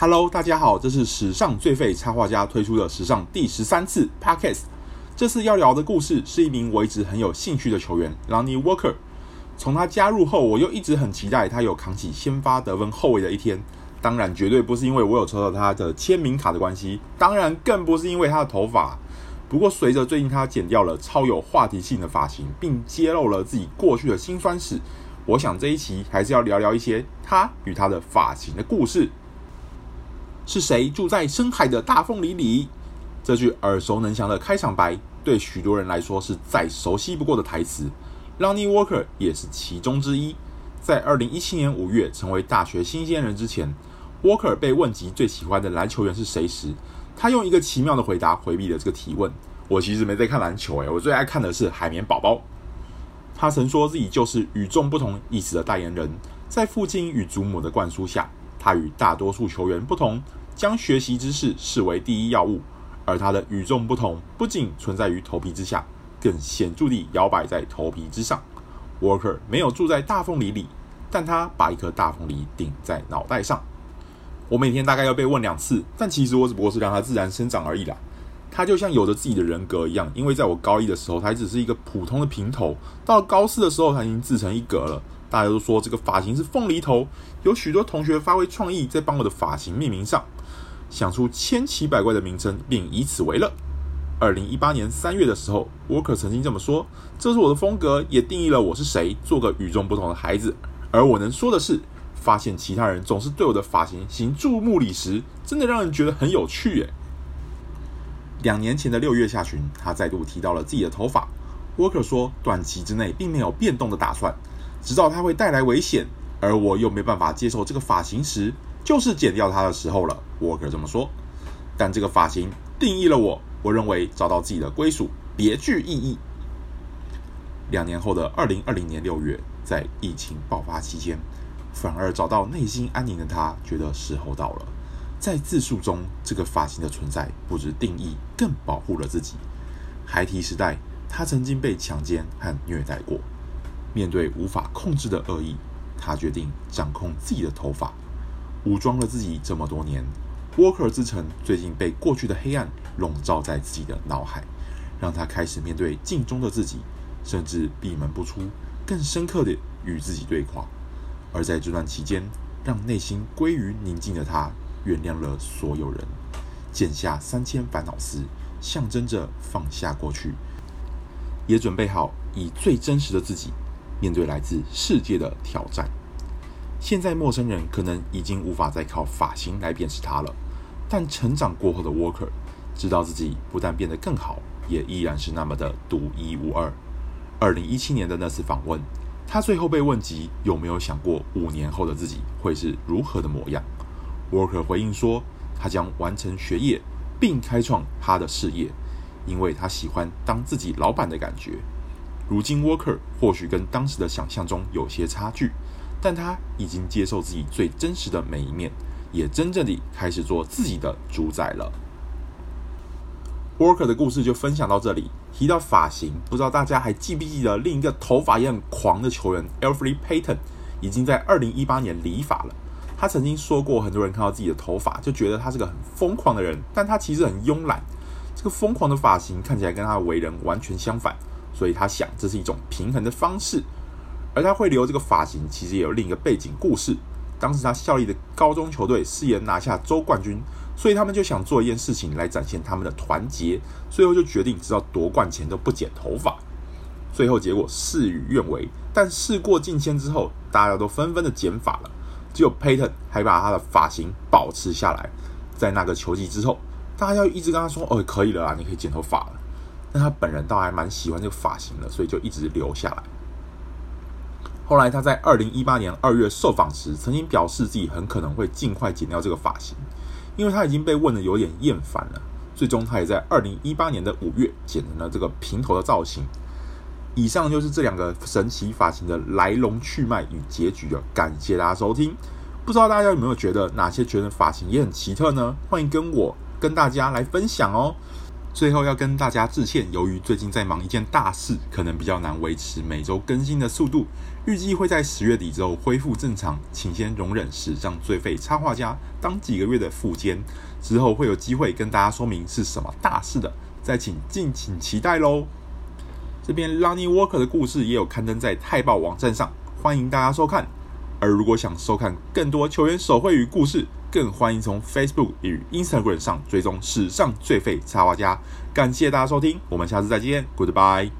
Hello，大家好，这是史上最废插画家推出的史上第十三次 Podcast。这次要聊的故事是一名我一直很有兴趣的球员 Lonnie Walker。从他加入后，我又一直很期待他有扛起先发得分后卫的一天。当然，绝对不是因为我有抽到他的签名卡的关系，当然更不是因为他的头发。不过，随着最近他剪掉了超有话题性的发型，并揭露了自己过去的辛酸史，我想这一期还是要聊聊一些他与他的发型的故事。是谁住在深海的大凤梨里？这句耳熟能详的开场白，对许多人来说是再熟悉不过的台词。Lonnie Walker 也是其中之一。在二零一七年五月成为大学新鲜人之前，Walker 被问及最喜欢的篮球员是谁时，他用一个奇妙的回答回避了这个提问。我其实没在看篮球，诶，我最爱看的是海绵宝宝。他曾说自己就是与众不同意思的代言人，在父亲与祖母的灌输下，他与大多数球员不同。将学习知识视为第一要务，而他的与众不同不仅存在于头皮之下，更显著地摇摆在头皮之上。Walker 没有住在大凤梨里，但他把一颗大凤梨顶在脑袋上。我每天大概要被问两次，但其实我只不过是让它自然生长而已啦。它就像有着自己的人格一样，因为在我高一的时候，它只是一个普通的平头，到了高四的时候，它已经自成一格了。大家都说这个发型是凤梨头，有许多同学发挥创意，在帮我的发型命名上。想出千奇百怪的名称，并以此为乐。二零一八年三月的时候沃克曾经这么说：“这是我的风格，也定义了我是谁。做个与众不同的孩子。”而我能说的是，发现其他人总是对我的发型行注目礼时，真的让人觉得很有趣耶。两年前的六月下旬，他再度提到了自己的头发。Walker 说：“短期之内并没有变动的打算，直到它会带来危险，而我又没办法接受这个发型时。”就是剪掉它的时候了，沃克这么说。但这个发型定义了我，我认为找到自己的归属别具意义。两年后的二零二零年六月，在疫情爆发期间，反而找到内心安宁的他，觉得时候到了。在自述中，这个发型的存在不止定义，更保护了自己。孩提时代，他曾经被强奸和虐待过。面对无法控制的恶意，他决定掌控自己的头发。武装了自己这么多年，Walker 自称最近被过去的黑暗笼罩在自己的脑海，让他开始面对镜中的自己，甚至闭门不出，更深刻的与自己对话。而在这段期间，让内心归于宁静的他，原谅了所有人，剪下三千烦恼丝，象征着放下过去，也准备好以最真实的自己面对来自世界的挑战。现在陌生人可能已经无法再靠发型来辨识他了，但成长过后的 Walker 知道自己不但变得更好，也依然是那么的独一无二。二零一七年的那次访问，他最后被问及有没有想过五年后的自己会是如何的模样，Walker 回应说，他将完成学业并开创他的事业，因为他喜欢当自己老板的感觉。如今 Walker 或许跟当时的想象中有些差距。但他已经接受自己最真实的每一面，也真正地开始做自己的主宰了。Walker 的故事就分享到这里。提到发型，不知道大家还记不记得另一个头发也很狂的球员 Elfrid Payton，已经在二零一八年理发了。他曾经说过，很多人看到自己的头发就觉得他是个很疯狂的人，但他其实很慵懒。这个疯狂的发型看起来跟他的为人完全相反，所以他想这是一种平衡的方式。而他会留这个发型，其实也有另一个背景故事。当时他效力的高中球队誓言拿下州冠军，所以他们就想做一件事情来展现他们的团结。最后就决定，直到夺冠前都不剪头发。最后结果事与愿违，但事过境迁之后，大家都纷纷的剪发了。只有 Payton 还把他的发型保持下来。在那个球季之后，大家一直跟他说：“哦，可以了啊，你可以剪头发了。”但他本人倒还蛮喜欢这个发型的，所以就一直留下来。后来他在二零一八年二月受访时，曾经表示自己很可能会尽快剪掉这个发型，因为他已经被问得有点厌烦了。最终，他也在二零一八年的五月剪成了这个平头的造型。以上就是这两个神奇发型的来龙去脉与结局了。感谢大家收听。不知道大家有没有觉得哪些觉得发型也很奇特呢？欢迎跟我跟大家来分享哦。最后要跟大家致歉，由于最近在忙一件大事，可能比较难维持每周更新的速度。预计会在十月底之后恢复正常，请先容忍史上最废插画家当几个月的副监，之后会有机会跟大家说明是什么大事的，再请敬请期待喽。这边 Lonnie Walker 的故事也有刊登在泰报网站上，欢迎大家收看。而如果想收看更多球员手绘与故事，更欢迎从 Facebook 与 Instagram 上追踪史上最废插画家。感谢大家收听，我们下次再见，Goodbye。